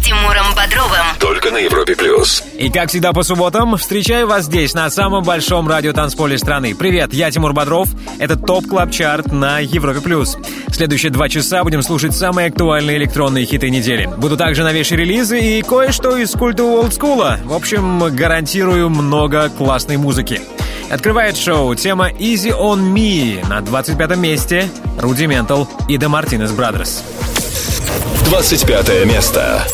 С Тимуром Бодровым. Только на Европе Плюс. И как всегда по субботам, встречаю вас здесь, на самом большом радиотанцполе страны. Привет, я Тимур Бодров. Это Top Club Chart на Европе+. плюс. Следующие два часа будем слушать самые актуальные электронные хиты недели. Будут также новейшие релизы и кое-что из культа олдскула. В общем, гарантирую много классной музыки. Открывает шоу тема Easy on Me на 25 месте Rudimental и The Martinez Brothers. 25 место.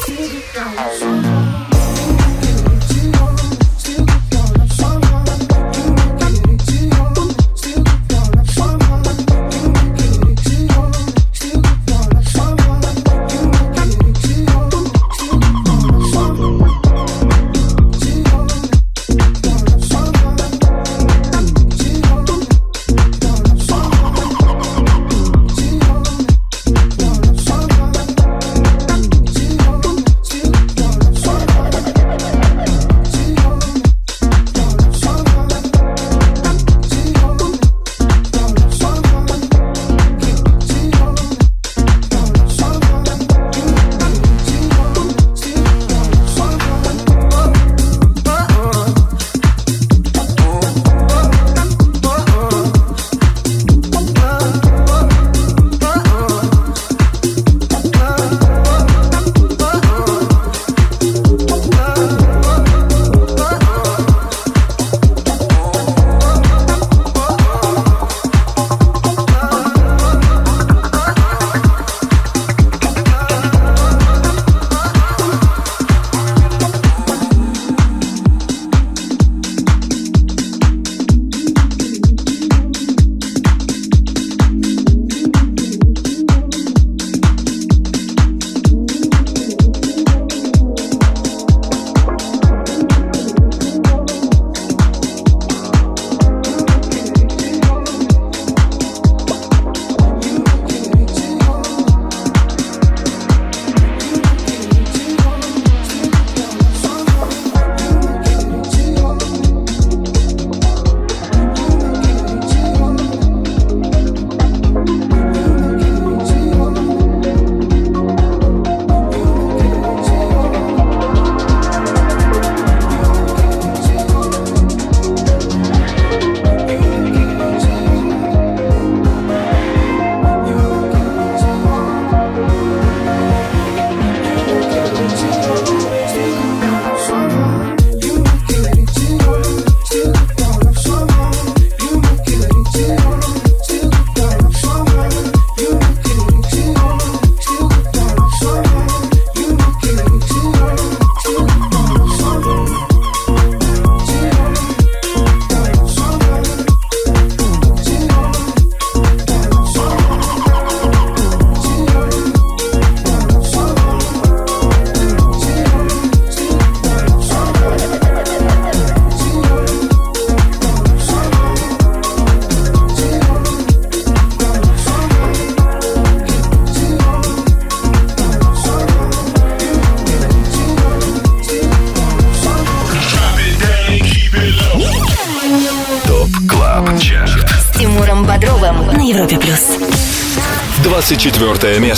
24 место.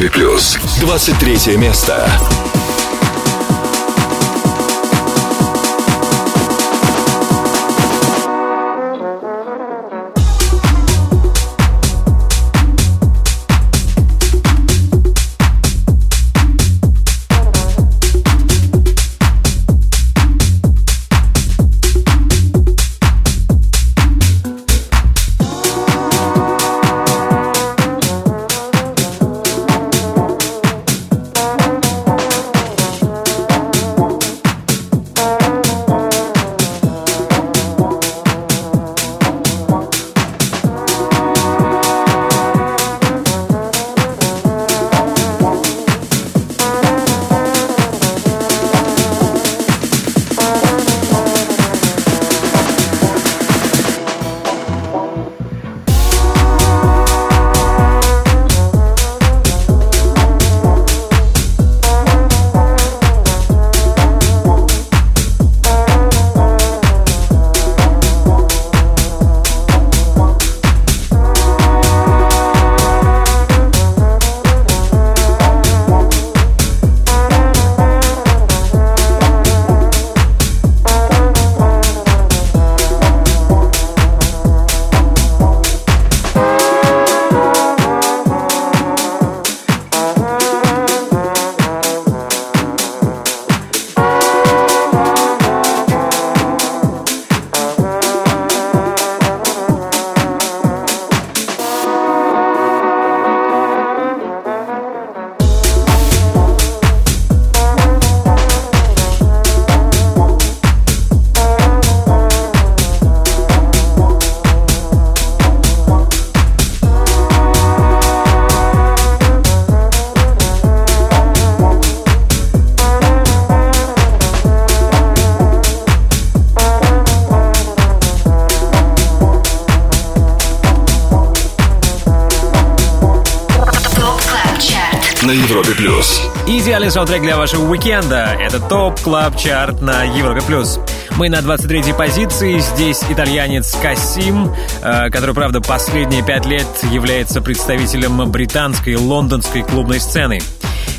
Европе+. плюс. 23 место. Идеальный саундтрек для вашего уикенда. Это Top Club Chart на Европе+. плюс. Мы на 23-й позиции. Здесь итальянец Касим, э, который, правда, последние пять лет является представителем британской лондонской клубной сцены.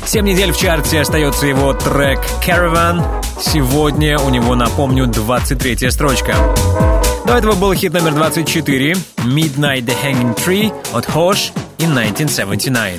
Семь недель в чарте остается его трек «Caravan». Сегодня у него, напомню, 23-я строчка. До этого был хит номер 24 «Midnight the Hanging Tree» от HOSH и 1979.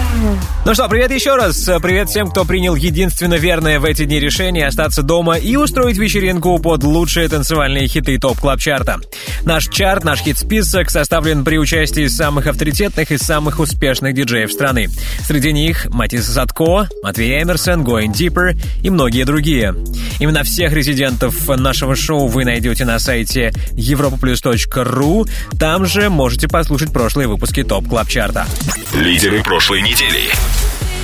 Ну что, привет еще раз. Привет всем, кто принял единственно верное в эти дни решение остаться дома и устроить вечеринку под лучшие танцевальные хиты Top Club Chart а. Наш чарт, наш хит-список составлен при участии самых авторитетных и самых успешных диджеев страны. Среди них Matisse Sadko, Matvey Emerson, Going Deeper и многие другие. Именно всех резидентов нашего шоу вы найдете на сайте europaplus.ru. Там же можете послушать прошлые выпуски Top Club Chart а. Лидеры прошлой недели.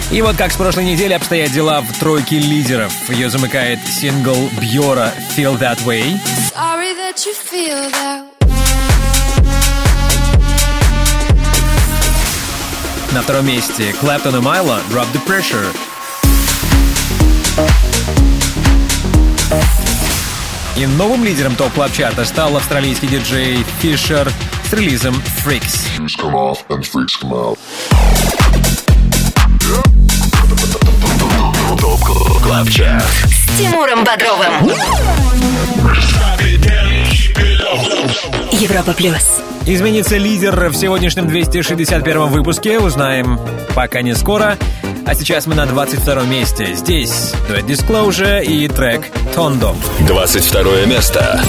И вот как с прошлой недели обстоят дела в тройке лидеров. Ее замыкает сингл Бьора «Feel That Way». Sorry that you feel that На втором месте Клэптон и Майло «Drop the Pressure». И новым лидером топ клаб чарта стал австралийский диджей Фишер с релизом Freaks. Club Chart. С Тимуром Бодровым. Европа Плюс. Изменится лидер в сегодняшнем 261 выпуске. Узнаем пока не скоро. А сейчас мы на 22 месте. Здесь дуэт Disclosure и трек Tondo. 22 место.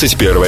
21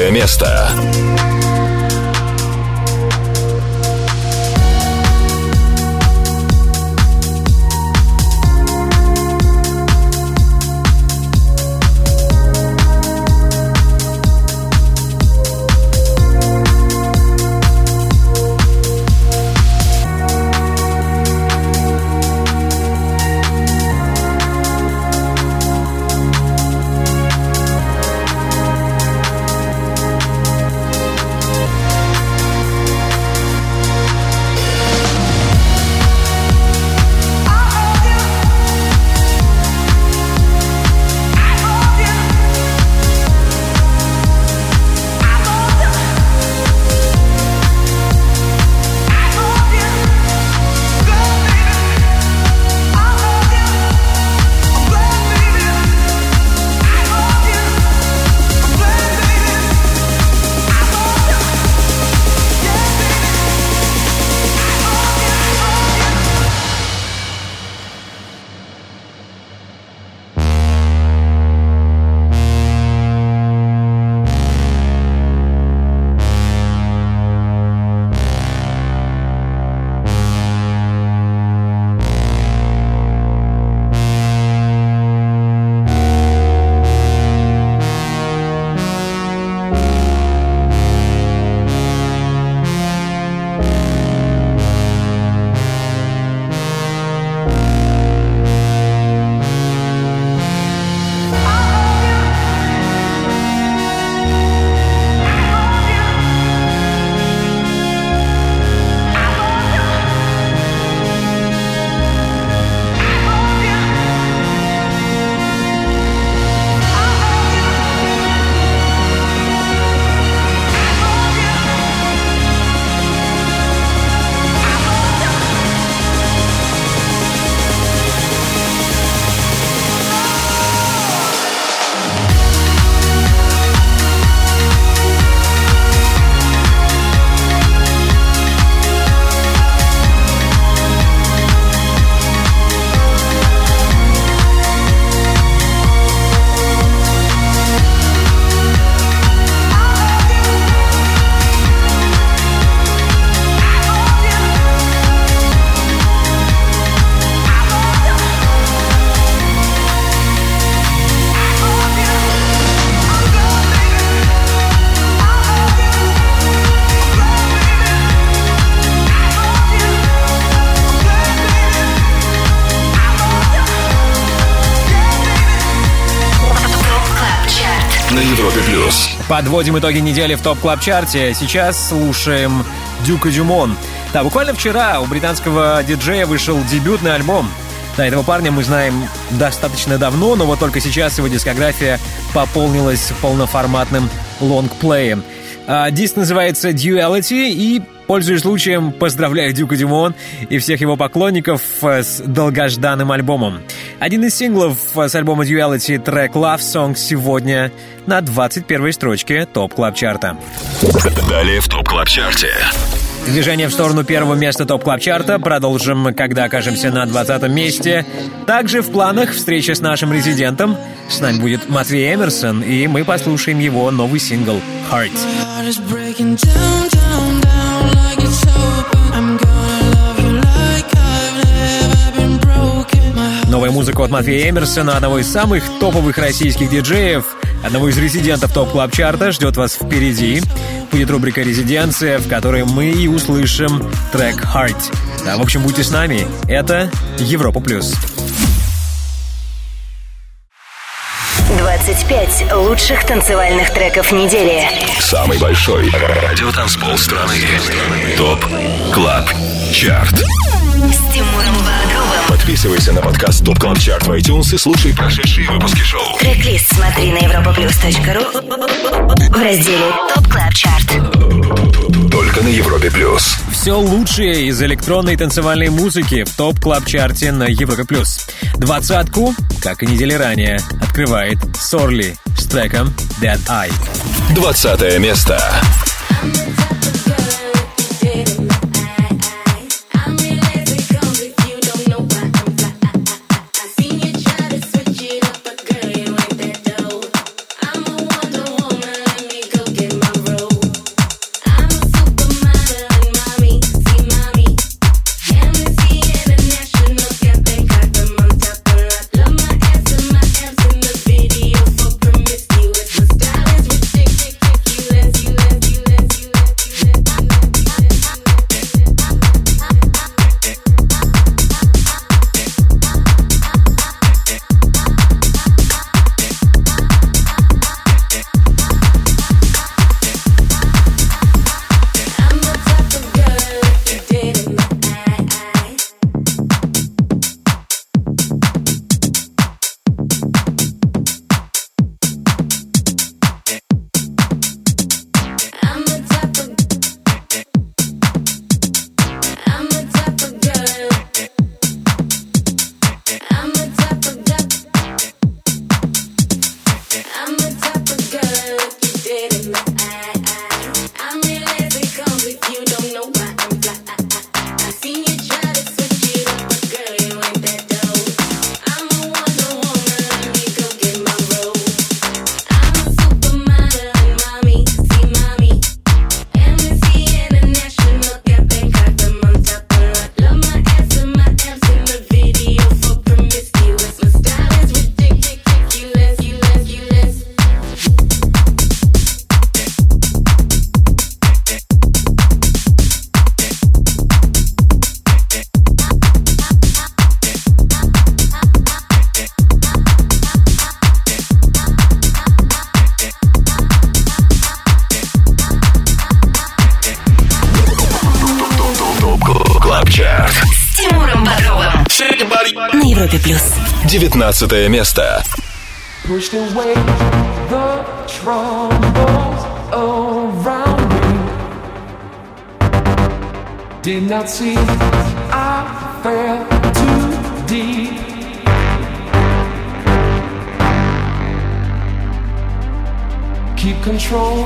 Подводим итоги недели в Top Club Chart е. Сейчас слушаем Дюка Дюмон. Да, буквально вчера у британского диджея вышел дебютный альбом. Да, этого парня мы знаем достаточно давно, но вот только сейчас его дискография пополнилась полноформатным лонгплеем. А, диск называется Duality, и, пользуясь случаем, поздравляю Дюка Дюмон и всех его поклонников э, с долгожданным альбомом. Один из синглов с альбома Duality трек Love Song сегодня на 21 строчке Top Club Chart а. Далее в Top Club Chart е. Движение в сторону первого места Top Club Chart а продолжим, когда окажемся на 20 месте. Также в планах встреча с нашим резидентом. С нами будет Матвей Эмерсон, и мы послушаем его новый сингл «Heart». Новая музыка от Матвея Эмерсона, одного из самых топовых российских диджеев, одного из резидентов Top Club Chart а, ждет вас впереди. Будет рубрика «Резиденция», в которой мы и услышим трек «Heart». Да, в общем, будьте с нами. Это Европа+. плюс. 25 лучших танцевальных треков недели. Самый большой радиотанцпол страны. ТОП Club Chart. С Тимуром Бодровым. Подписывайся на подкаст Top Club Chart в iTunes и слушай прошедшие выпуски шоу. Трек-лист смотри на europaplus.ru в разделе Top Club Chart. Только на Европе Плюс. Все лучшее из электронной танцевальной музыки в Top Club Chart е на Европе плюс. Двадцатку, как и недели ранее, открывает Сорли с треком Dead Eye. 20 место. 19 место. pushed away the troubles around me. Did not see I fell too deep. Keep control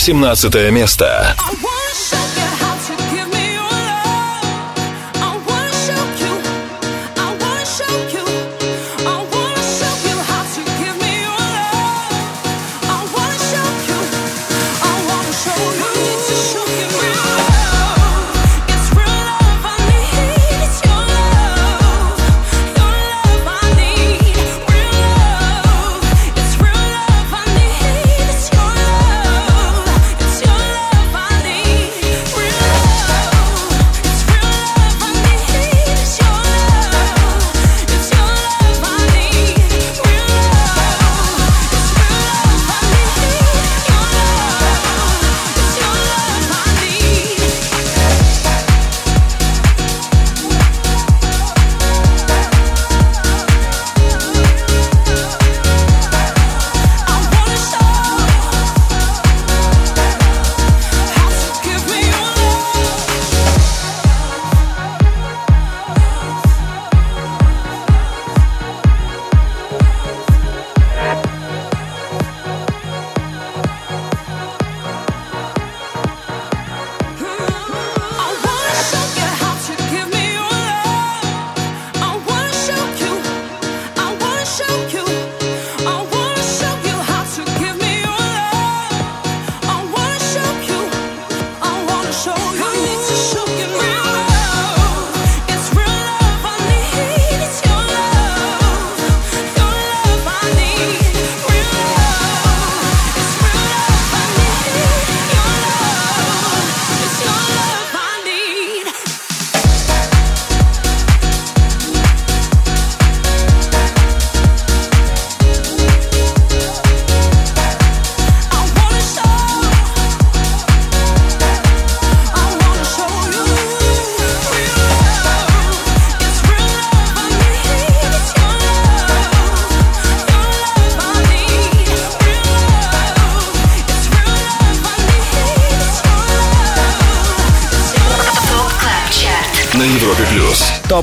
18 место.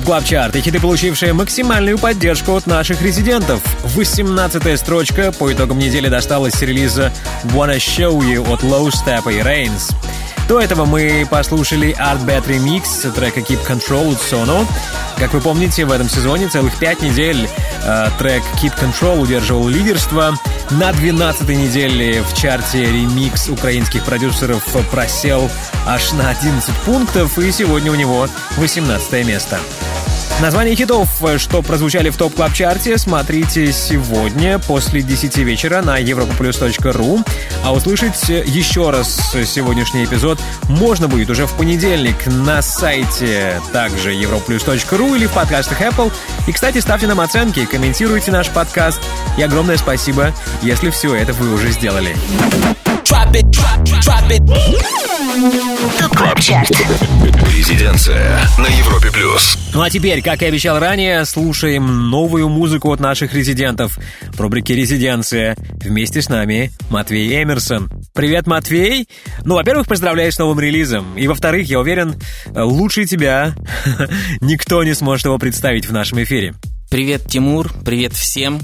Club Chart и хиты, получившие максимальную поддержку от наших резидентов. 18 строчка по итогам недели досталась с релиза Wanna Show You от Low Steppa и Reigns. До этого мы послушали Artbat Remix трека Keep Control от Sono. Как вы помните, в этом сезоне целых пять недель э, трек Keep Control удерживал лидерство. На 12 неделе в чарте ремикс украинских продюсеров просел аж на 11 пунктов, и сегодня у него 18 место. Название хитов, что прозвучали в топ клаб чарте смотрите сегодня после 10 вечера на europaplus.ru. А услышать еще раз сегодняшний эпизод можно будет уже в понедельник на сайте также europaplus.ru или в подкастах Apple. И, кстати, ставьте нам оценки, комментируйте наш подкаст. И огромное спасибо, если все это вы уже сделали. Drop it, drop, drop it. ТОП КЛАБ ЧАРТ Резиденция на Европе плюс. Ну а теперь, как и обещал ранее, слушаем новую музыку от наших резидентов. В рубрике «Резиденция» вместе с нами Матвей Эмерсон. Привет, Матвей! Ну, во-первых, поздравляю с новым релизом. И, во-вторых, я уверен, лучше тебя никто не сможет его представить в нашем эфире. Привет, Тимур, привет всем.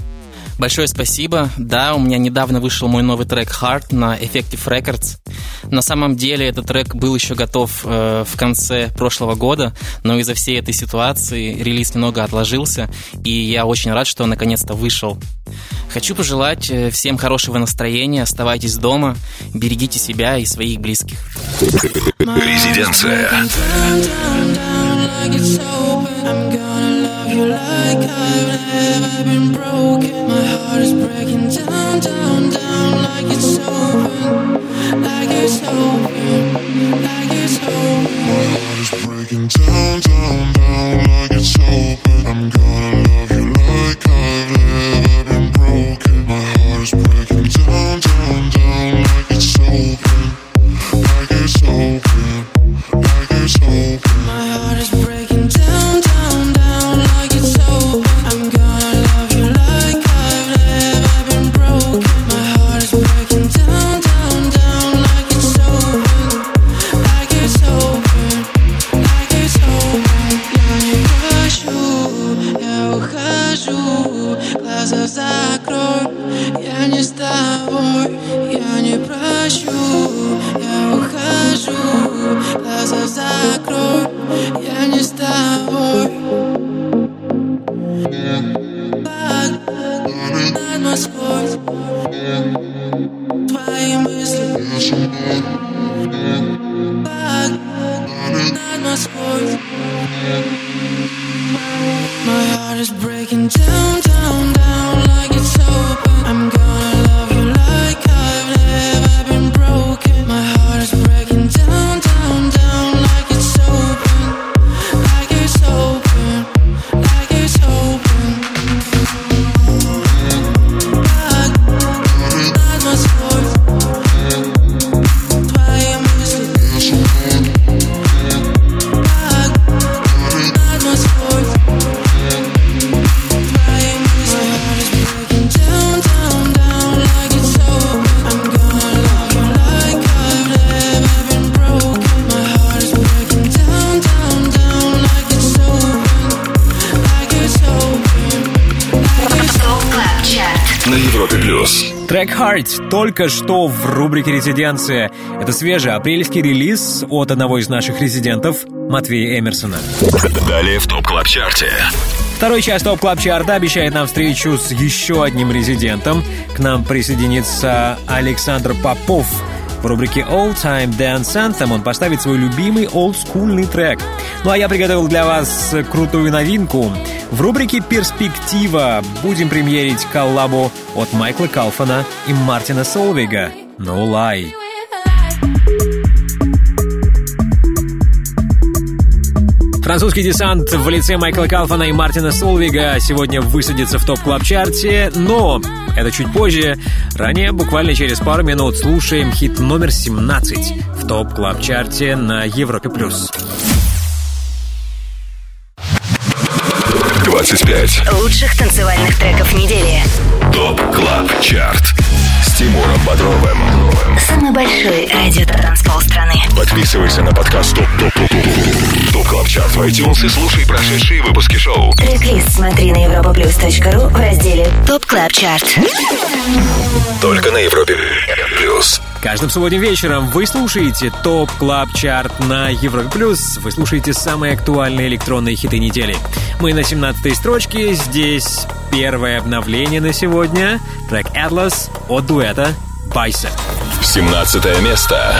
Большое спасибо. Да, у меня недавно вышел мой новый трек Heart на Effective Records. На самом деле этот трек был еще готов э, в конце прошлого года, но из-за всей этой ситуации релиз немного отложился, и я очень рад, что он наконец-то вышел. Хочу пожелать э, всем хорошего настроения, оставайтесь дома, берегите себя и своих близких. Резиденция. Breaking down, down, down like it's open. I'm gonna love you like I've never been broken. My heart is breaking Heart только что в рубрике «Резиденция». Это свежий апрельский релиз от одного из наших резидентов, Матвея Эмерсона. Далее в Top Club Chart е. Второй час Top Club Chart а обещает нам встречу с еще одним резидентом. К нам присоединится Александр Попов. В рубрике All Time Dance Anthem он поставит свой любимый олдскульный трек. Ну а я приготовил для вас крутую новинку. В рубрике «Перспектива» будем премьерить коллабу от Майкла Калфана и Мартина Солвига «No Lie». Французский десант в лице Майкла Калфана и Мартина Солвига сегодня высадится в топ клаб чарте но это чуть позже. Ранее, буквально через пару минут, слушаем хит номер 17 в топ клаб чарте на Европе+. плюс. 25. Лучших танцевальных треков недели. Top Club Chart. С Тимуром Бодровым. Самый большой радиотанцпол страны. Подписывайся на подкаст ТОП ТОП ТОП ТОП ТОП КЛАП ЧАРТ в iTunes и слушай прошедшие выпуски шоу. Трек-лист смотри на europaplus.ru в разделе Top Club Chart. Только на Европе Плюс. Каждым субботним вечером вы слушаете Top Club Chart на Европе Плюс. Вы слушаете самые актуальные электронные хиты недели. Мы на 17 строчке. Здесь первое обновление на сегодня. Трек Atlas от дуэта Bicep. 17 место.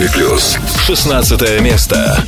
Европе Плюс. 16 место.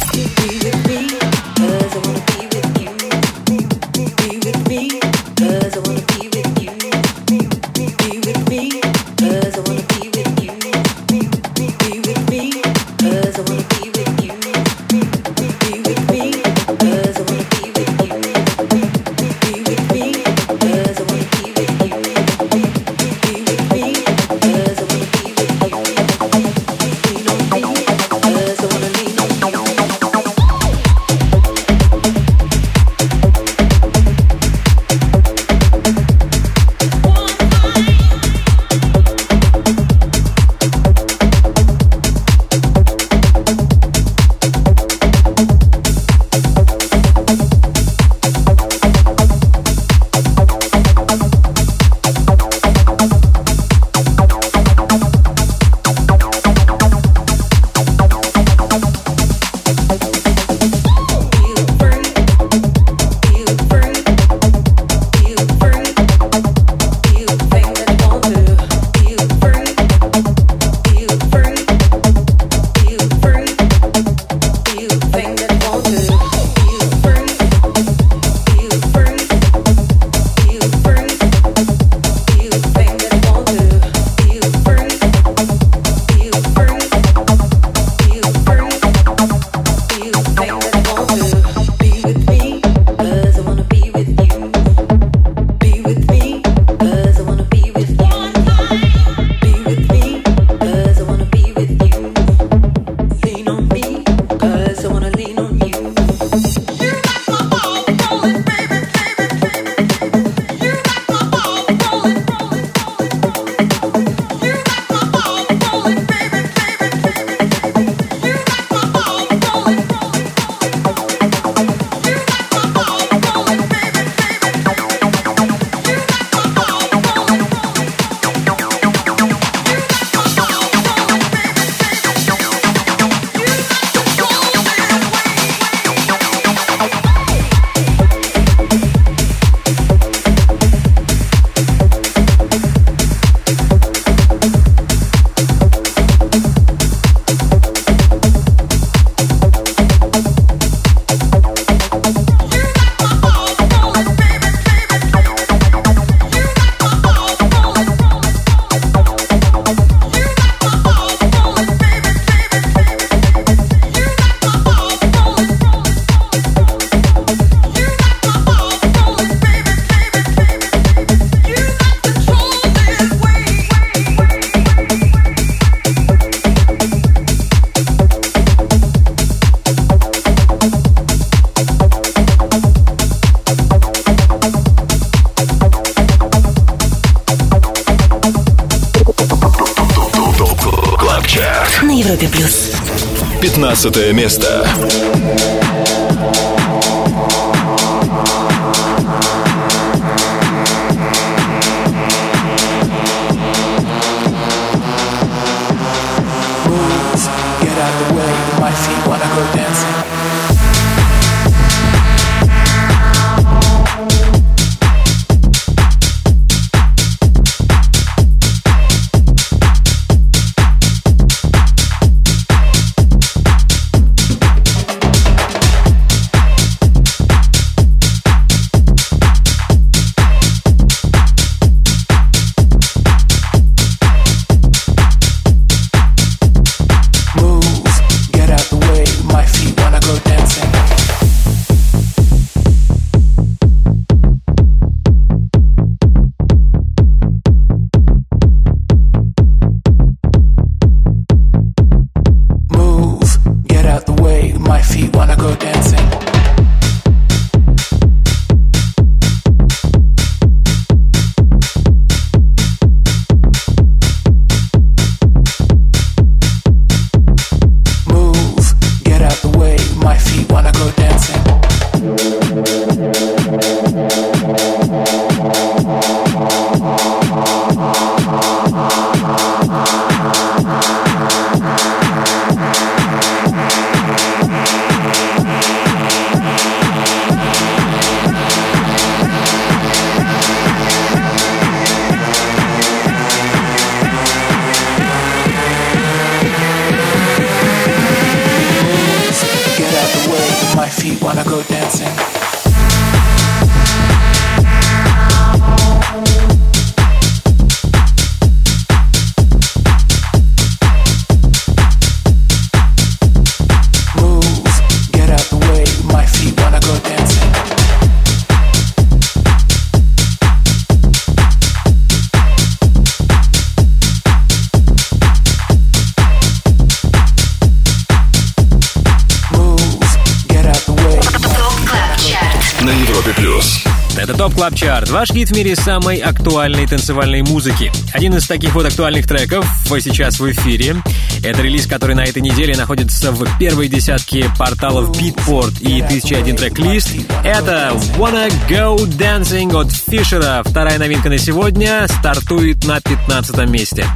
Чарт, ваш гид в мире самой актуальной танцевальной музыки. Один из таких вот актуальных треков сейчас в эфире. Это релиз, который на этой неделе находится в первой десятке порталов Beatport и 1001 трек-лист. Это Wanna Go Dancing от Фишера. Вторая новинка на сегодня стартует на 15 месте.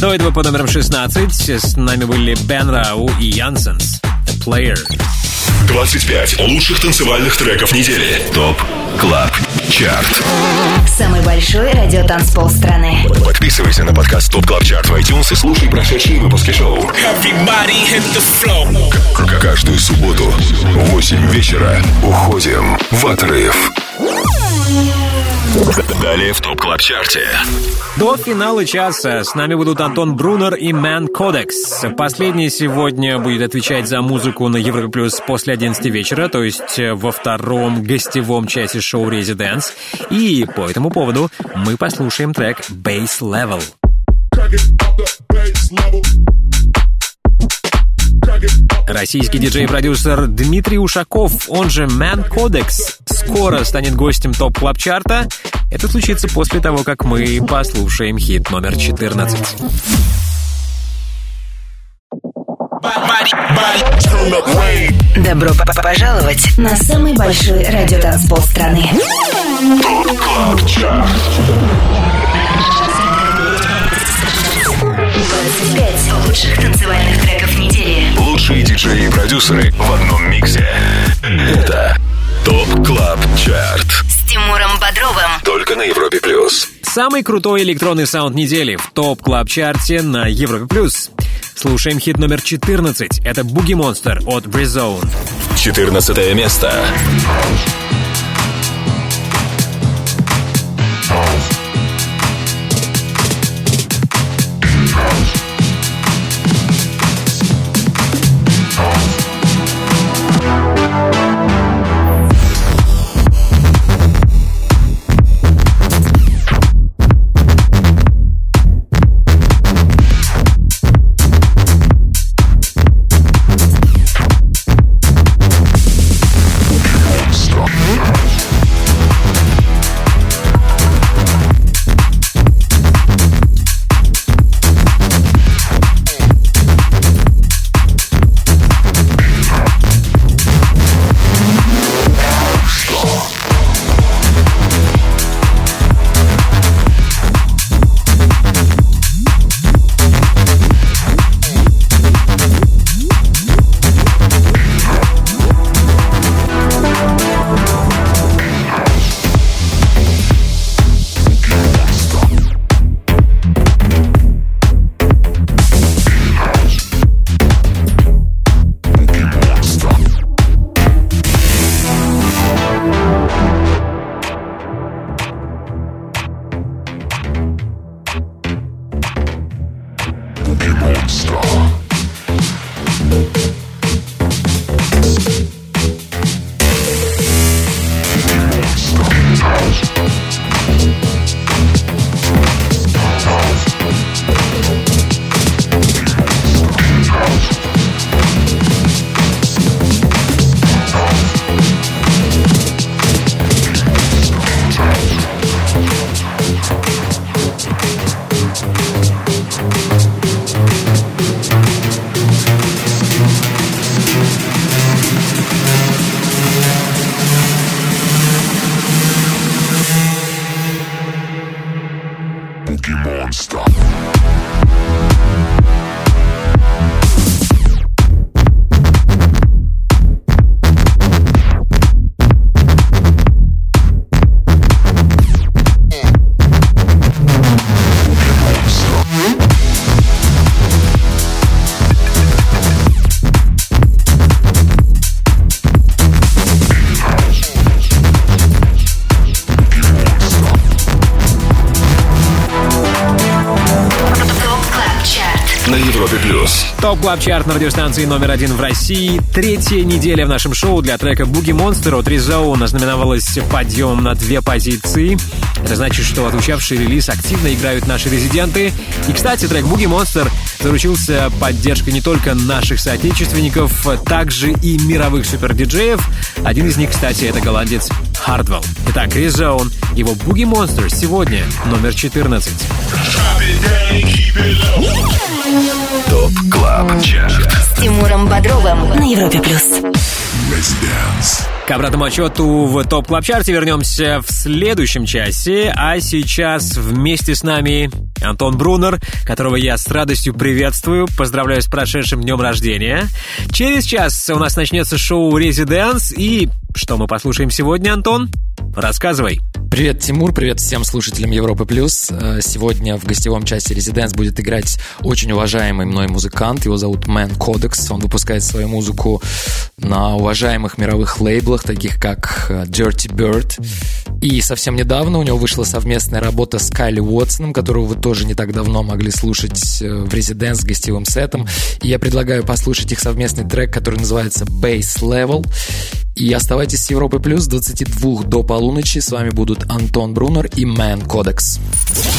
До этого по номерам 16 с нами были Бен Рау и Янсенс. Player. 25 лучших танцевальных треков недели. Top Club Chart. Самый большой радиотанцпол страны. Подписывайся на подкаст Top Club Chart в iTunes и слушай прошедшие выпуски шоу. Everybody hit the floor. К- Каждую субботу в 8 вечера уходим в отрыв. Далее в Top Club Chart е. До финала часа с нами будут Антон Брунер и Mancodex. Последний сегодня будет отвечать за музыку на Европе Плюс после 11 вечера, то есть э, во втором гостевом часе шоу «Residence». И по этому поводу мы послушаем трек «Bass Level». Российский диджей-продюсер Дмитрий Ушаков, он же Man Codex, скоро станет гостем топ клаб чарта Это случится после того, как мы послушаем хит номер 14. Добро п- пожаловать на самый большой радиотанцпол страны. 25 лучших танцевальных треков недели. Лучшие диджеи и продюсеры в одном миксе. Это ТОП КЛАБ ЧАРТ. С Тимуром Бодровым. Только на Европе Плюс. Самый крутой электронный саунд недели в топ клаб чарте на Европе+. плюс. Слушаем хит номер 14. Это Буги Монстр от Бризоун. 14 место. Top Club Chart на радиостанции номер один в России. Третья неделя в нашем шоу для трека Boogie Monster от Ризоун ознаменовалась подъемом на две позиции. Это значит, что отзвучавший релиз активно играют наши резиденты. И, кстати, трек Boogie Monster заручился поддержкой не только наших соотечественников, также и мировых супердиджеев. Один из них, кстати, это голландец Хардвелл. Итак, Ризоун, его Boogie Monster сегодня номер 14. ТОП КЛАБ ЧАРТ С Тимуром Бодровым на Европе плюс. К обратному отчету в топ клаб чарте вернемся в следующем часе, а сейчас вместе с нами Антон Брунер, которого я с радостью приветствую, поздравляю с прошедшим днем рождения. Через час у нас начнется шоу «Резиденс», и что мы послушаем сегодня, Антон? Рассказывай. Привет, Тимур, привет всем слушателям Европы Плюс. Сегодня в гостевом часе Residence будет играть очень уважаемый мной музыкант. Его зовут Mancodex. Он выпускает свою музыку на уважаемых мировых лейблах, таких как э, Dirtybird. И совсем недавно у него вышла совместная работа с Кайлом Уотсоном, которую вы тоже не так давно могли слушать э, в Residence с гостевым сетом. И я предлагаю послушать их совместный трек, который называется Bass Level. И оставайтесь с Европой Плюс с 22 до полуночи. С вами будут Антон Брунер и Mancodex.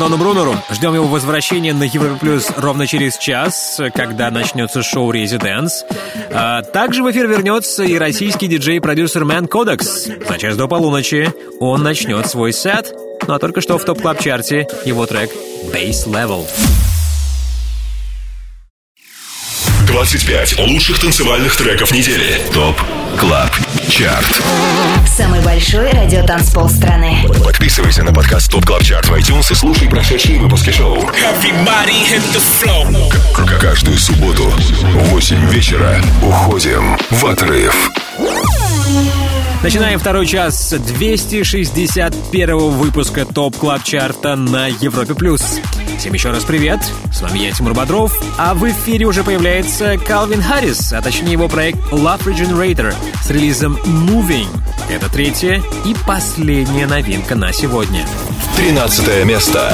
Антону Брунеру. Ждем его возвращения на Европе Плюс ровно через час, когда начнется шоу «Residence». А также в эфир вернется и российский диджей-продюсер Mancodex. За час до полуночи он начнет свой сет. Ну а только что в Top Club Chart е его трек «Bass Level». 25 лучших танцевальных треков недели. Top Club Chart Самый большой радиотанцпол страны. Подписывайся на подкаст Top Club Chart в iTunes и слушай прошедшие выпуски шоу. Каждую субботу в 8 вечера уходим в отрыв. Начинаем второй час 261 выпуска Top Club Chart а на Европе+. плюс. Всем еще раз привет, с вами я, Тимур Бодров, а в эфире уже появляется Калвин Харрис, а точнее его проект Love Regenerator с релизом Moving. Это третья и последняя новинка на сегодня. 13 место.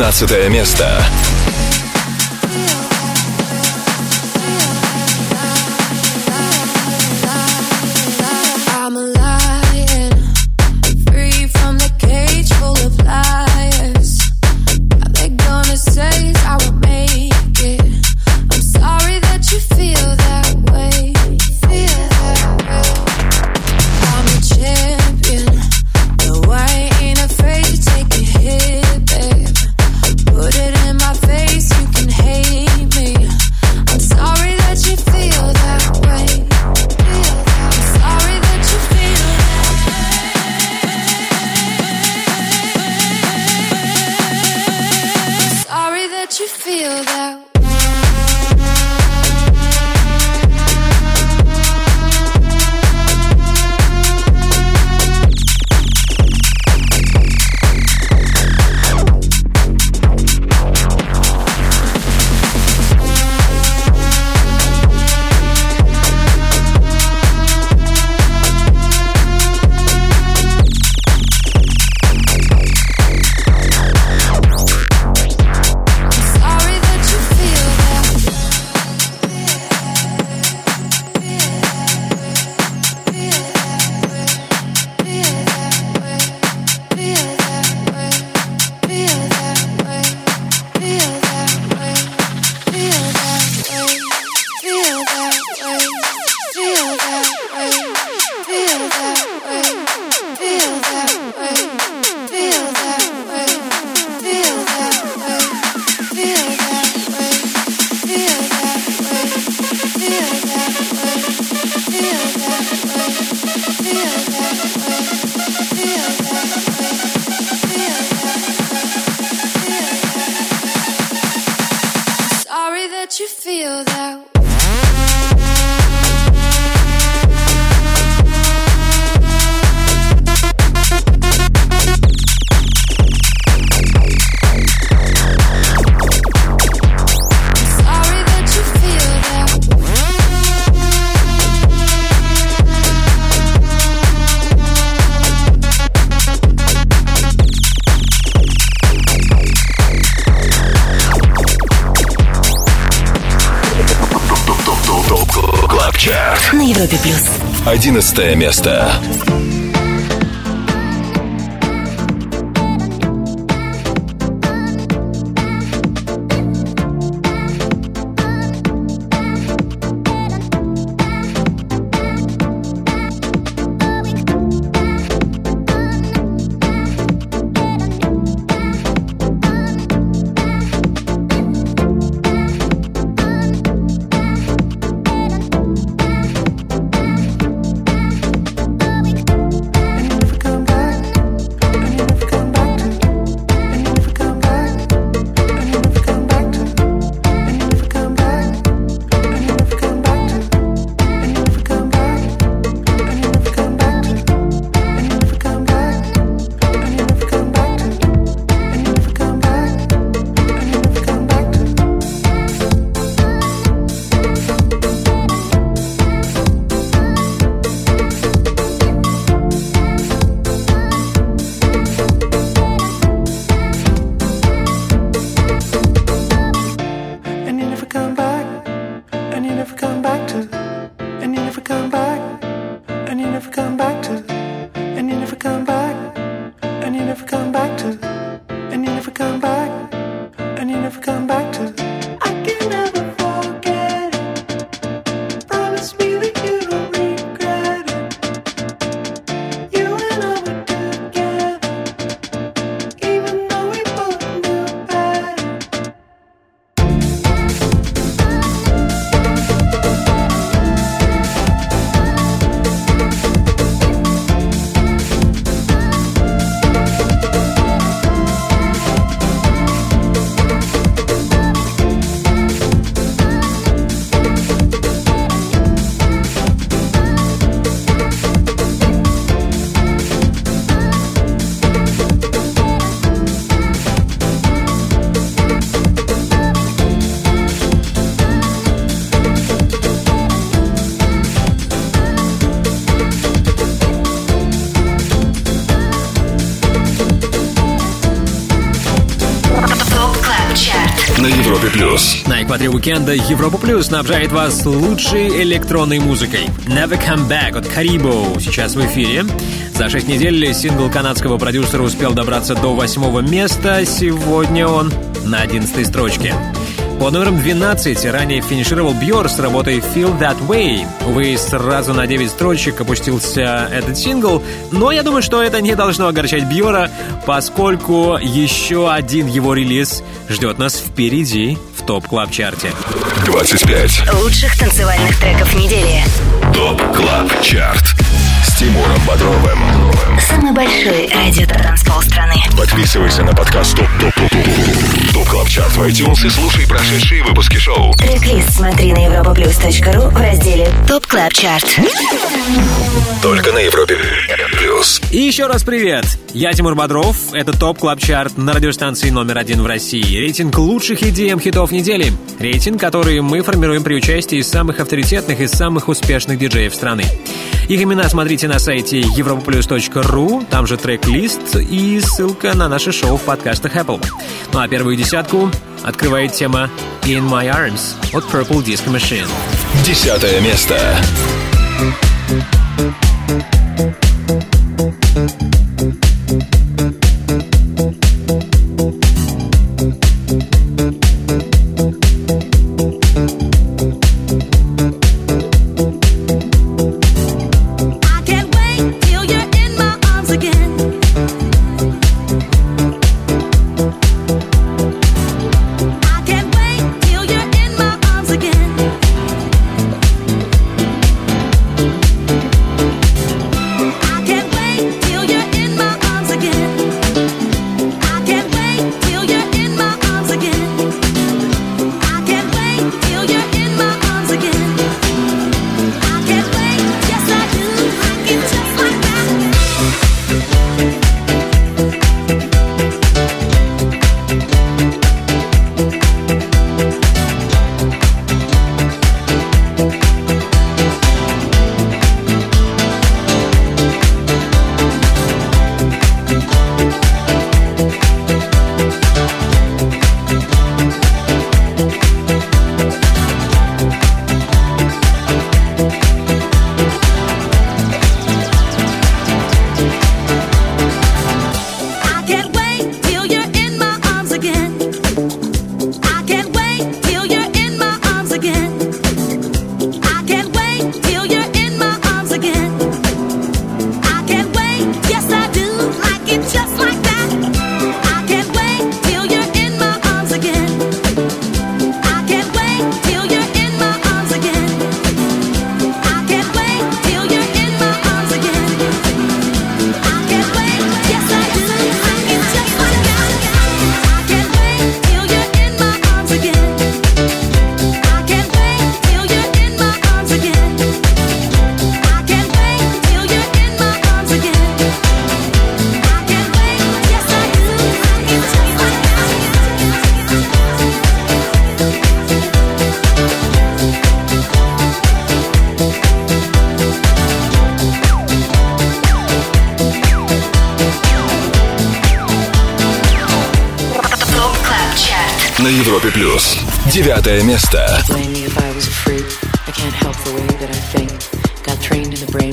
12 место. Европе плюс. 11 место. На экваторе уикенда Европа Плюс снабжает вас лучшей электронной музыкой. Never Come Back от Caribou сейчас в эфире. За шесть недель сингл канадского продюсера успел добраться до восьмого места. Сегодня он на одиннадцатой строчке. Под номером 12 ранее финишировал Бьор с работой Feel That Way. Увы, сразу на 9 строчек опустился этот сингл, но я думаю, что это не должно огорчать Бьора, поскольку еще один его релиз ждет нас впереди Top Club чарте. 25. Лучших танцевальных треков недели. Top Club Chart. С Тимуром Бодровым. Самый большой радиотанцпол страны. Подписывайся на подкаст Top Top Top Top Top Club Chart в iTunes и слушай прошедшие выпуски шоу. Трек-лист смотри на europaplus.ru в разделе Top Club Chart. Только на Европе плюс. И еще раз привет! Я Тимур Бодров, это Top Club Chart на радиостанции номер один в России. Рейтинг лучших EDM-хитов недели. Рейтинг, который мы формируем при участии самых авторитетных и самых успешных диджеев страны. Их имена смотрите на сайте europaplus.ru, там же трек-лист и ссылка на наше шоу в подкастах Apple. Ну а первую десятку открывает тема In My Arms от Purple Disco Machine. Десятое место. I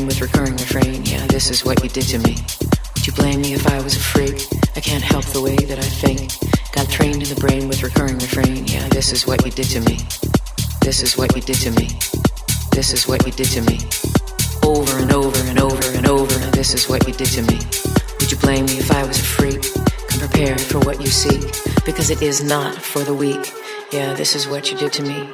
with recurring refrain. Yeah, this is what you did to me. Would you blame me if I was a freak? I can't help the way that I think. Got trained in the brain with recurring refrain. Yeah, this is what you did to me. This is what you did to me. This is what you did to me. Over and over and over and over. This is what you did to me. Would you blame me if I was a freak? Prepared for what you seek. Because it is not for the weak. Yeah, this is what you did to me.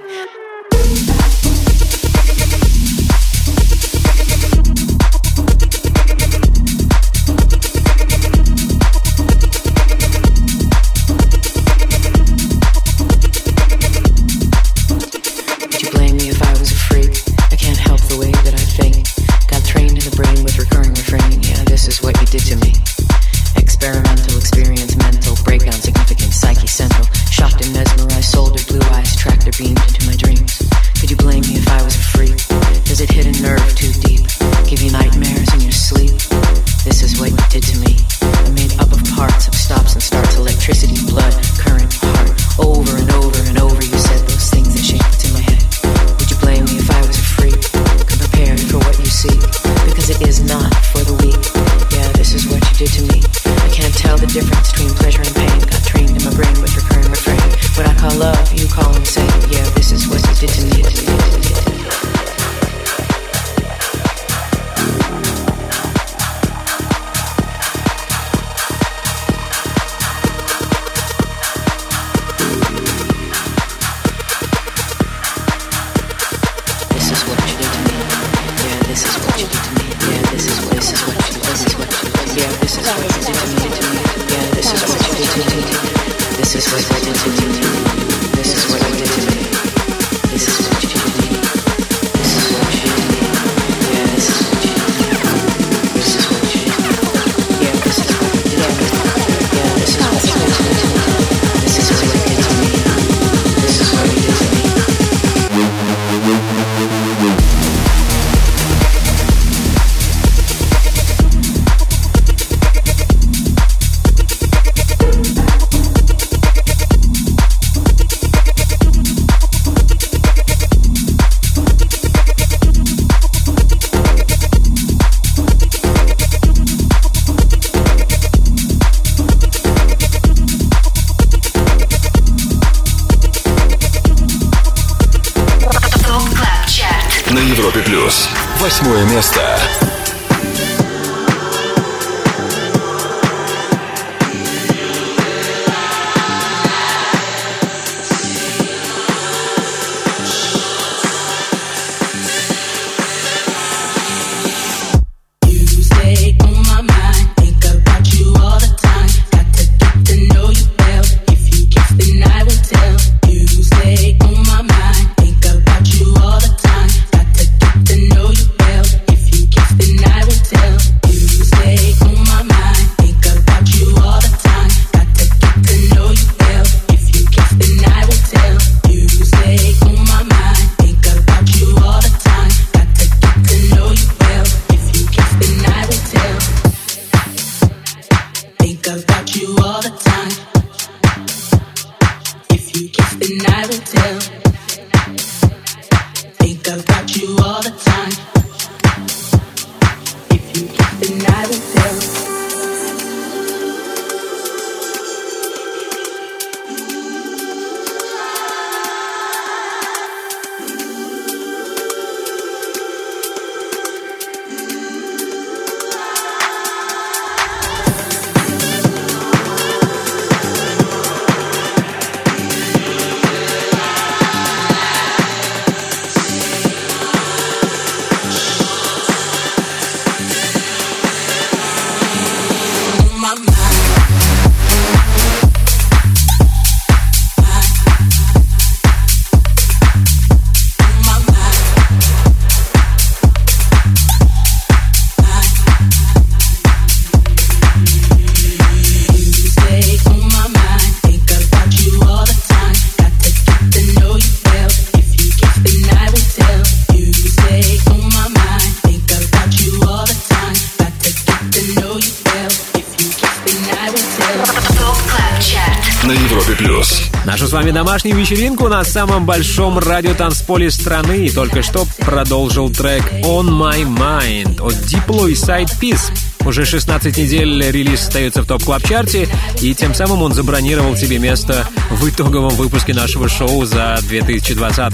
домашнюю вечеринку на самом большом радиотанцполе страны и только что продолжил трек «On My Mind» от Diplo и Side Piece. Уже 16 недель релиз остается в Top Club чарте, и тем самым он забронировал себе место в итоговом выпуске нашего шоу за 2020.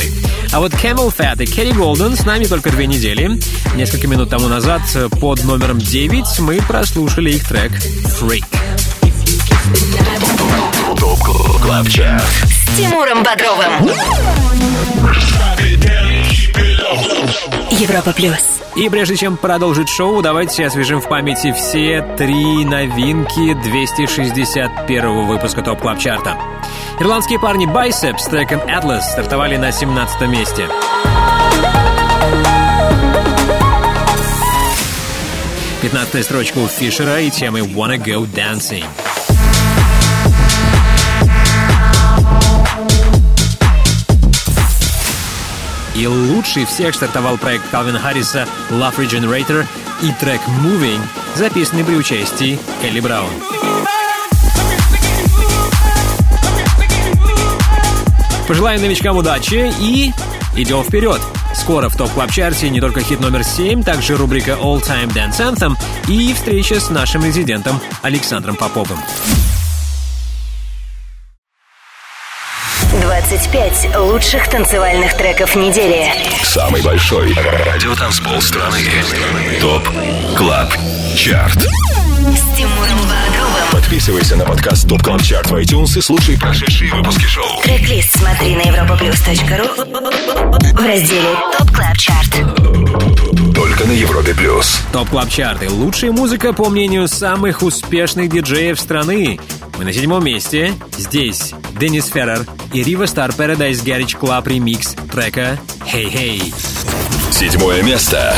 А вот CamelPhat и Kerry Golden с нами только две недели. Несколько минут тому назад под номером 9 мы прослушали их трек «Freak». Тимуром Бодровым. Европа плюс. И прежде чем продолжить шоу, давайте освежим в памяти все три новинки 261 выпуска Top Club чарта. Ирландские парни Bicep, с треком Atlas стартовали на 17 месте. Пятнадцатая строчка у Фишера и темы Wanna Go Dancing. И лучший всех стартовал проект Калвина Харриса «Love Regenerator» и трек «Moving», записанный при участии Келли Браун. Пожелаем новичкам удачи и идем вперед. Скоро в топ клаб чарте не только хит номер 7, также рубрика All Time Dance Anthem и встреча с нашим резидентом Александром Поповым. 25 лучших танцевальных треков недели. Самый большой радиотанцпол страны. ТОП КЛАБ ЧАРТ. Подписывайся на подкаст топ клаб чарт в iTunes и слушай прошедшие выпуски шоу. Трек-лист смотри на europaplus.ru в разделе Top Club Chart Только на Европе Плюс. Top Club Chart. Лучшая музыка, по мнению самых успешных диджеев страны. Мы на седьмом месте. Здесь Денис Феррер и Рива Стар Paradise Garage Club ремикс трека «Hey Hey». Седьмое место.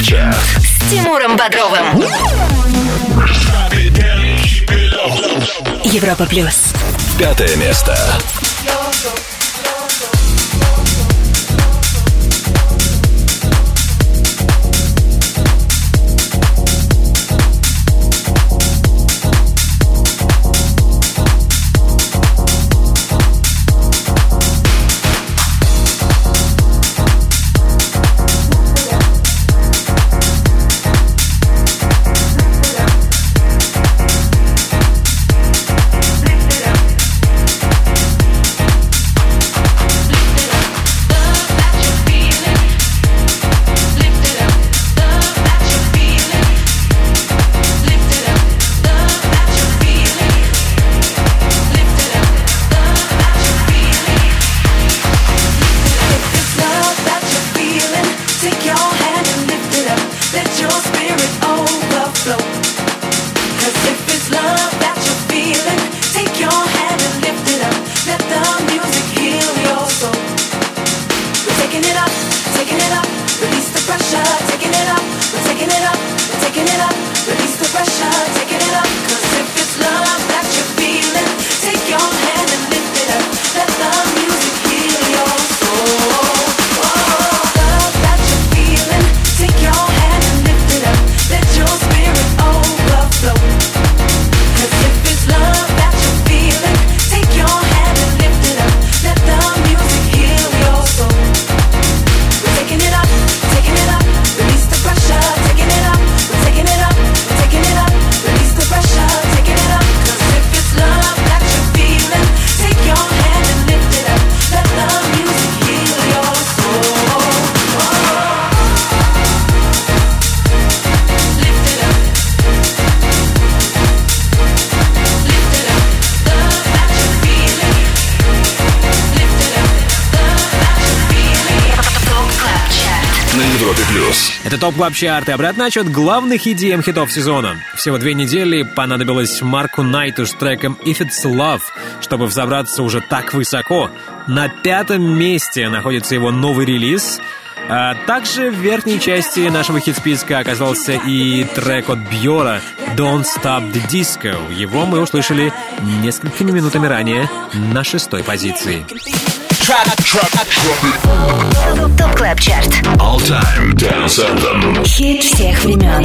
Club Chart. С Тимуром Бодровым. Европа плюс. Пятое место. Top Club Chart и обратный отсчет главных EDM-хитов сезона. Всего две недели понадобилось Марку Найту с треком «If It's Love», чтобы взобраться уже так высоко. На пятом месте находится его новый релиз. А также в верхней части нашего хит-списка оказался и трек от Бьора «Don't Stop the Disco». Его мы услышали несколькими минутами ранее на шестой позиции. Top Club Chart. All Time Dance Anthem. Хит всех времен.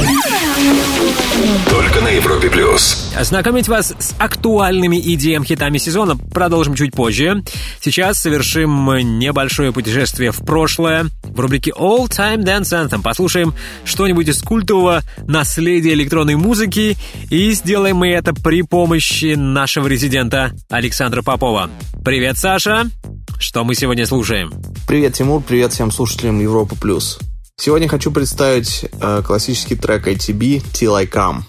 Только на Европе плюс. Знакомить вас с актуальными EDM-хитами сезона продолжим чуть позже. Сейчас совершим небольшое путешествие в прошлое. В рубрике All Time Dance Anthem послушаем что-нибудь из культового наследия электронной музыки и сделаем мы это при помощи нашего резидента Александра Попова. Привет, Саша! Что мы сегодня слушаем? Привет, Тимур, привет всем слушателям Европа Плюс. Сегодня хочу представить э, классический трек ATB «Till I Come».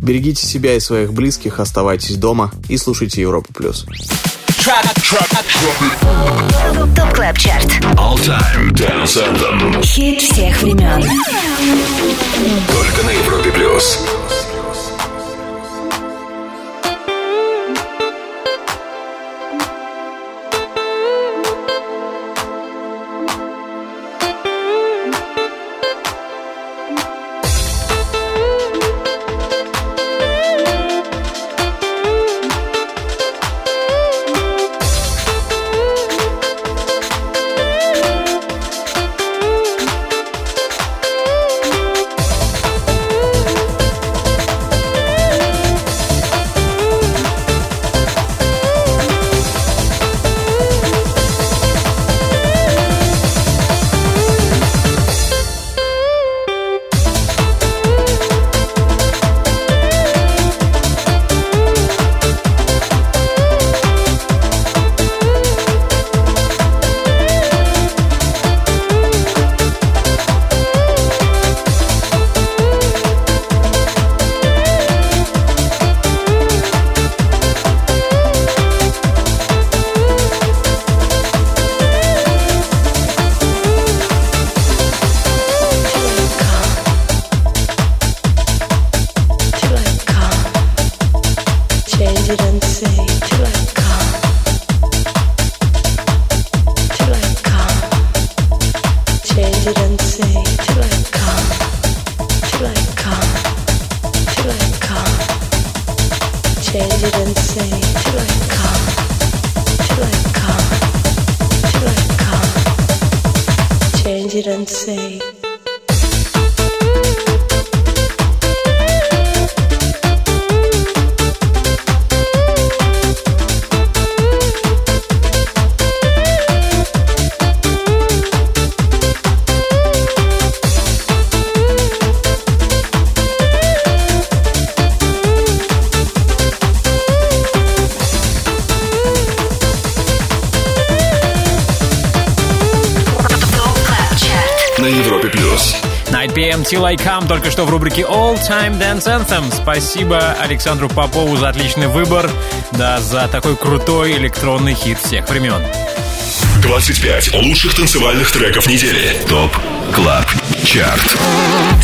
Берегите себя и своих близких, оставайтесь дома и слушайте Европа Плюс. Top Club Chart. All Time Dance Anthem. Хит всех времен. Только на Европе плюс. Come только что в рубрике All Time Dance Anthem. Спасибо Александру Попову за отличный выбор, да, за такой крутой электронный хит всех времен. 25 лучших танцевальных треков недели. ТОП КЛАБ ЧАРТ.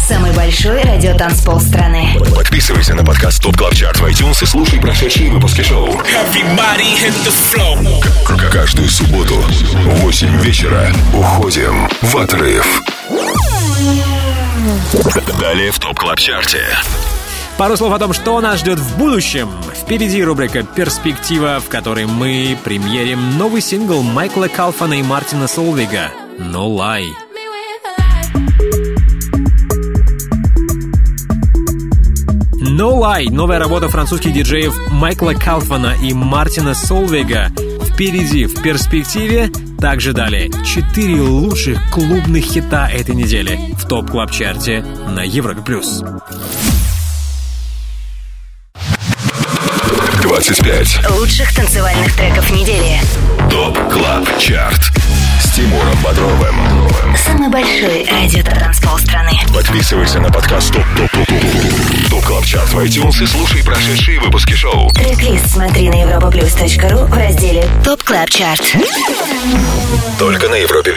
Самый большой радиотанцпол страны. Подписывайся на подкаст ТОП КЛАБ ЧАРТ в iTunes и слушай прошедшие выпуски шоу. Everybody hit the floor. К- Каждую субботу в 8 вечера уходим в отрыв. Далее в ТОП КЛАБ ЧАРТе. Пару слов о том, что нас ждет в будущем. Впереди рубрика «Перспектива», в которой мы премьерим новый сингл Майкла Калфана и Мартина Солвига «No Lie». No Lie – новая работа французских диджеев Майкла Калфана и Мартина Солвига. Впереди, в перспективе, также далее. Четыре лучших клубных хита этой недели в топ клаб чарте на Европе+. плюс. 25 Лучших танцевальных треков недели. Top Club Chart Тимуром Бодровым. Самый большой радиотанцпол страны. Подписывайся на подкаст Top Top Top Top Top Club Chart в iTunes и слушай прошедшие выпуски шоу. Трек-лист смотри на europaplus.ru в разделе Top Club Chart. Только на Европе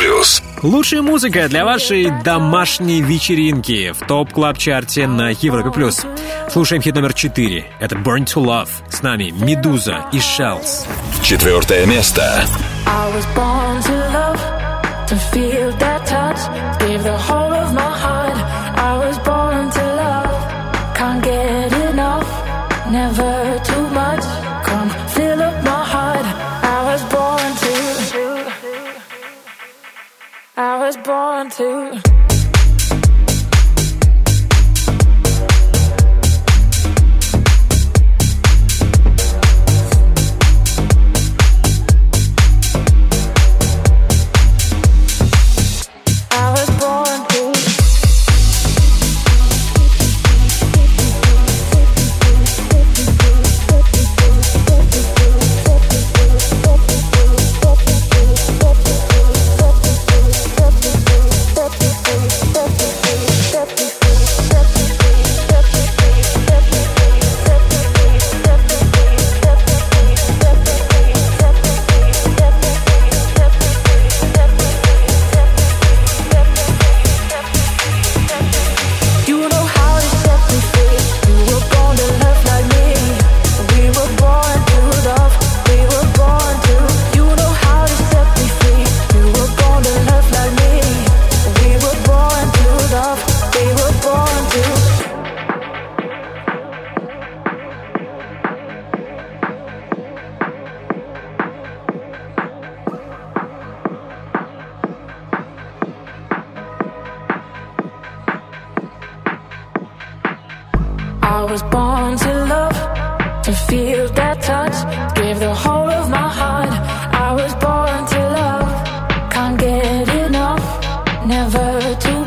Плюс. Лучшая музыка для вашей домашней вечеринки в Top Club чарте на Европе+. плюс. Слушаем хит номер 4. Это Burn to Love. С нами Медуза и Shells. Четвертое место. I was born to love, to feel that touch, give the whole of my want to. Too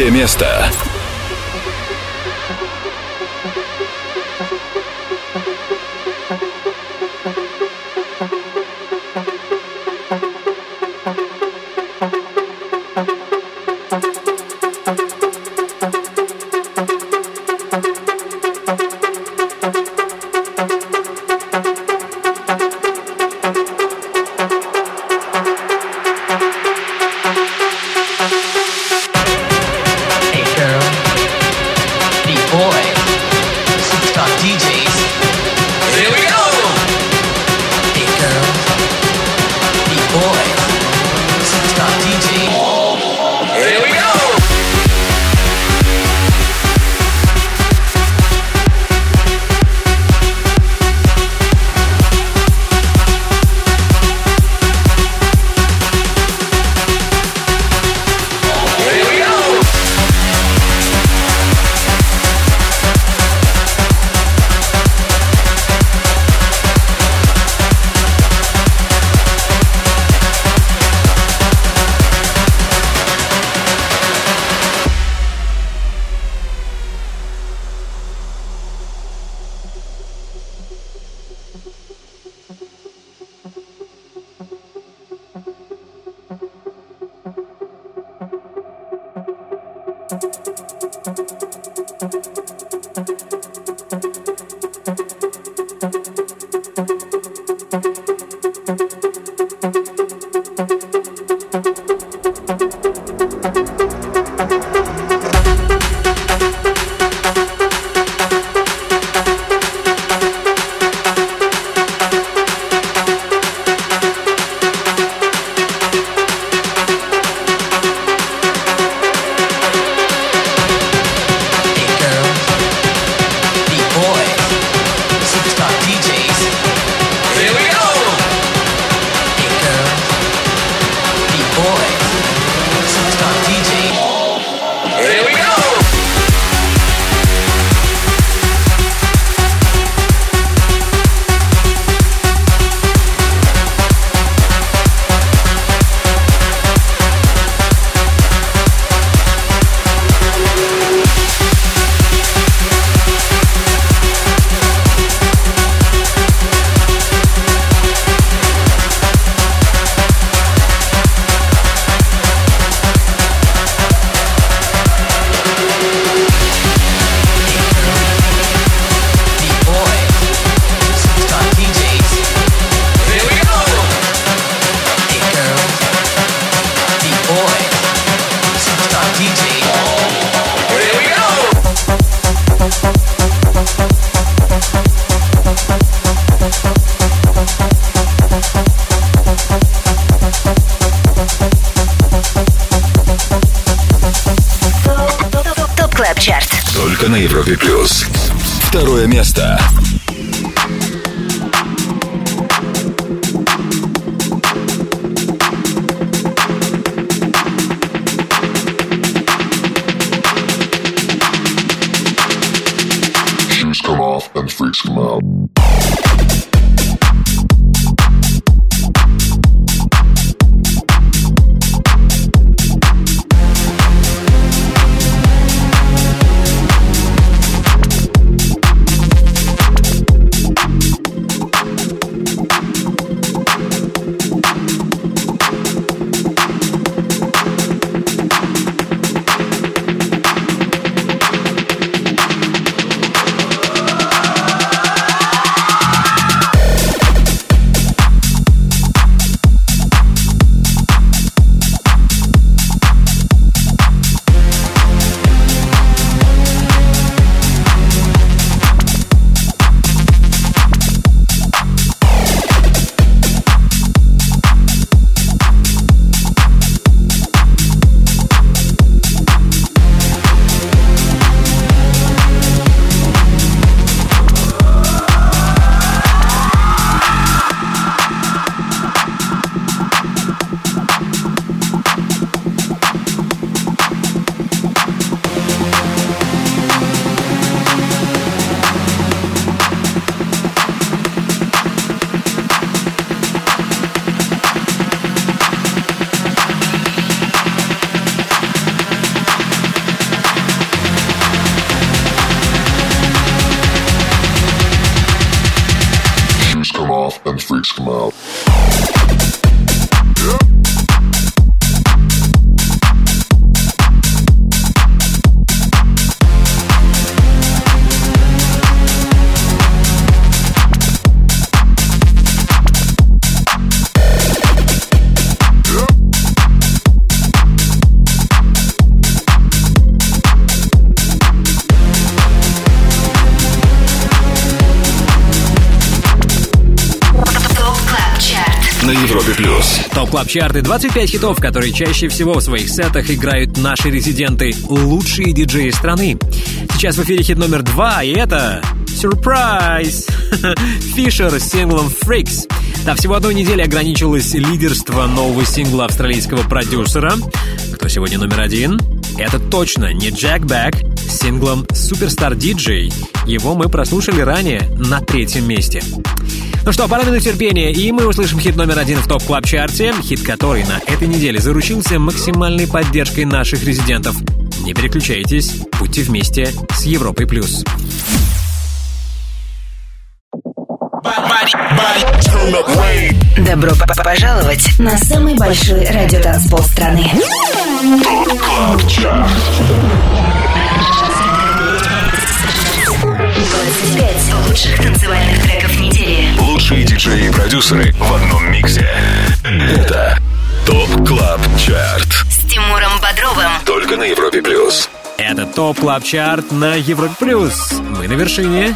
Третье место. Top Club Chart 25 хитов, которые чаще всего в своих сетах играют наши резиденты, лучшие диджеи страны. Сейчас в эфире хит номер два, и это... Сюрприз! Фишер с синглом Freaks. Да, всего одной недели ограничилось лидерство нового сингла австралийского продюсера. Кто сегодня номер один? Это точно не Джек Бэк с синглом Superstar DJ. Его мы прослушали ранее на третьем месте. Ну что, пара минут терпения, и мы услышим хит номер один в топ клаб чарте хит который на этой неделе заручился максимальной поддержкой наших резидентов. Не переключайтесь, будьте вместе с Европой+. плюс. Добро п- пожаловать на самый большой радиотанцпол страны. ТОП КЛАБ ЧАРТ. 25 лучших танцевальных треков недели. Лучшие диджеи и продюсеры в одном миксе. Это ТОП КЛАБ ЧАРТ. С Тимуром Бодровым. Только на Европе Плюс. Это Top Club Chart на Европе+. плюс. Мы на вершине.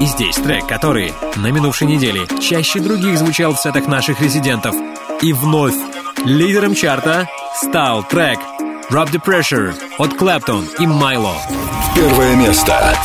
И здесь трек, который на минувшей неделе чаще других звучал в сетах наших резидентов. И вновь лидером чарта стал трек Drop the Pressure от Клэптоун и Майло. Первое место.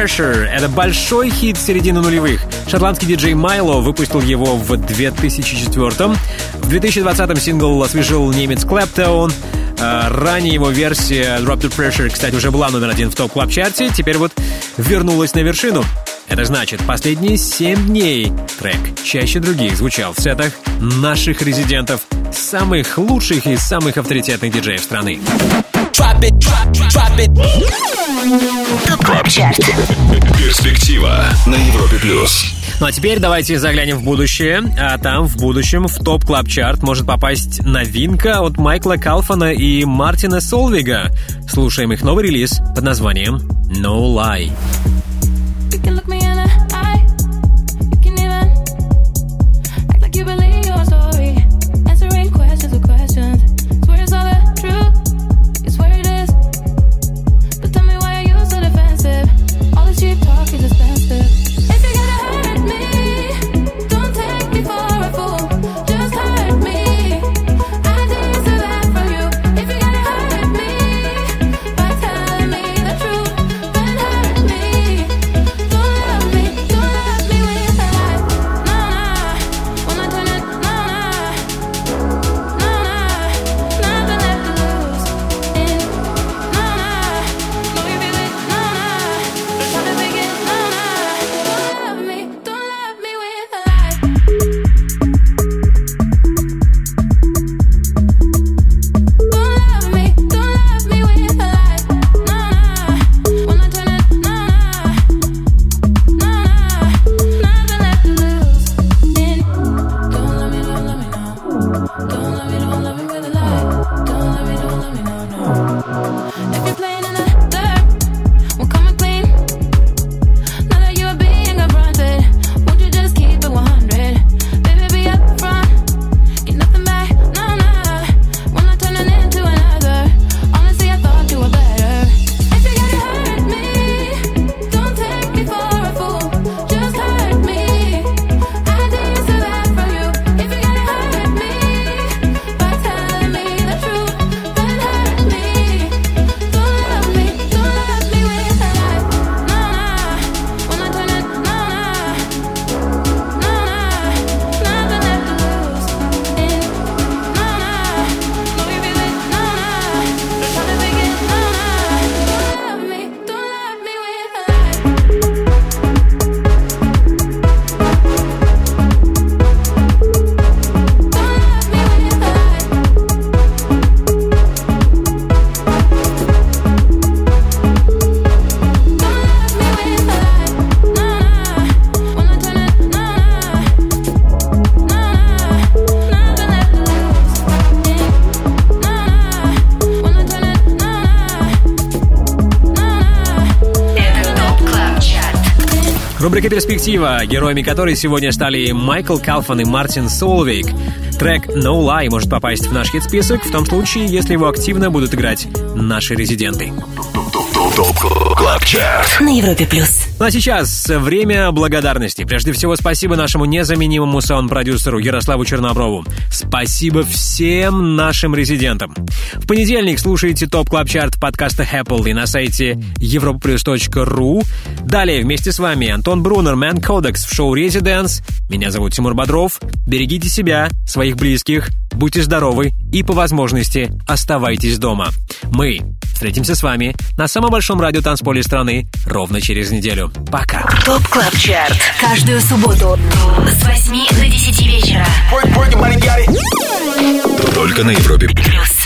Pressure — это большой хит середины нулевых. Шотландский диджей Майло выпустил его в 2004 В 2020-м сингл освежил немец Клэптоун. А, Ранее его версия Drop the Pressure, кстати, уже была номер один в топ клаб чарте теперь вот вернулась на вершину. Это значит, последние 7 дней трек чаще других звучал в сетах наших резидентов, самых лучших и самых авторитетных диджеев страны. Drop it, drop, drop it. Top Club Chart. Перспектива на Европе Плюс. Ну а теперь давайте заглянем в будущее. А там в будущем в Top Club Chart может попасть новинка от Майкла Калфана и Мартина Солвейга. Слушаем их новый релиз под названием No Lie. «Перспектива», героями которой сегодня стали Майкл Калфан и Мартин Солвейг. Трек «No Lie» может попасть в наш хит-список в том случае, если его активно будут играть наши резиденты. На Европе плюс. Ну а сейчас время благодарности. Прежде всего, спасибо нашему незаменимому саунд-продюсеру Ярославу Черноброву. Спасибо всем нашим резидентам. В понедельник слушайте Top Club Chart подкаста Apple и на сайте europaplus.ru. Далее вместе с вами Антон Брунер, Мэн Кодекс в шоу «Residence». Меня зовут Тимур Бодров. Берегите себя, своих близких, будьте здоровы и, по возможности, оставайтесь дома. Мы встретимся с вами на самом большом радиотанцполе страны ровно через неделю. Пока. TOP Club Chart. Каждую субботу с 8 до 10 вечера. Только на Европе Плюс.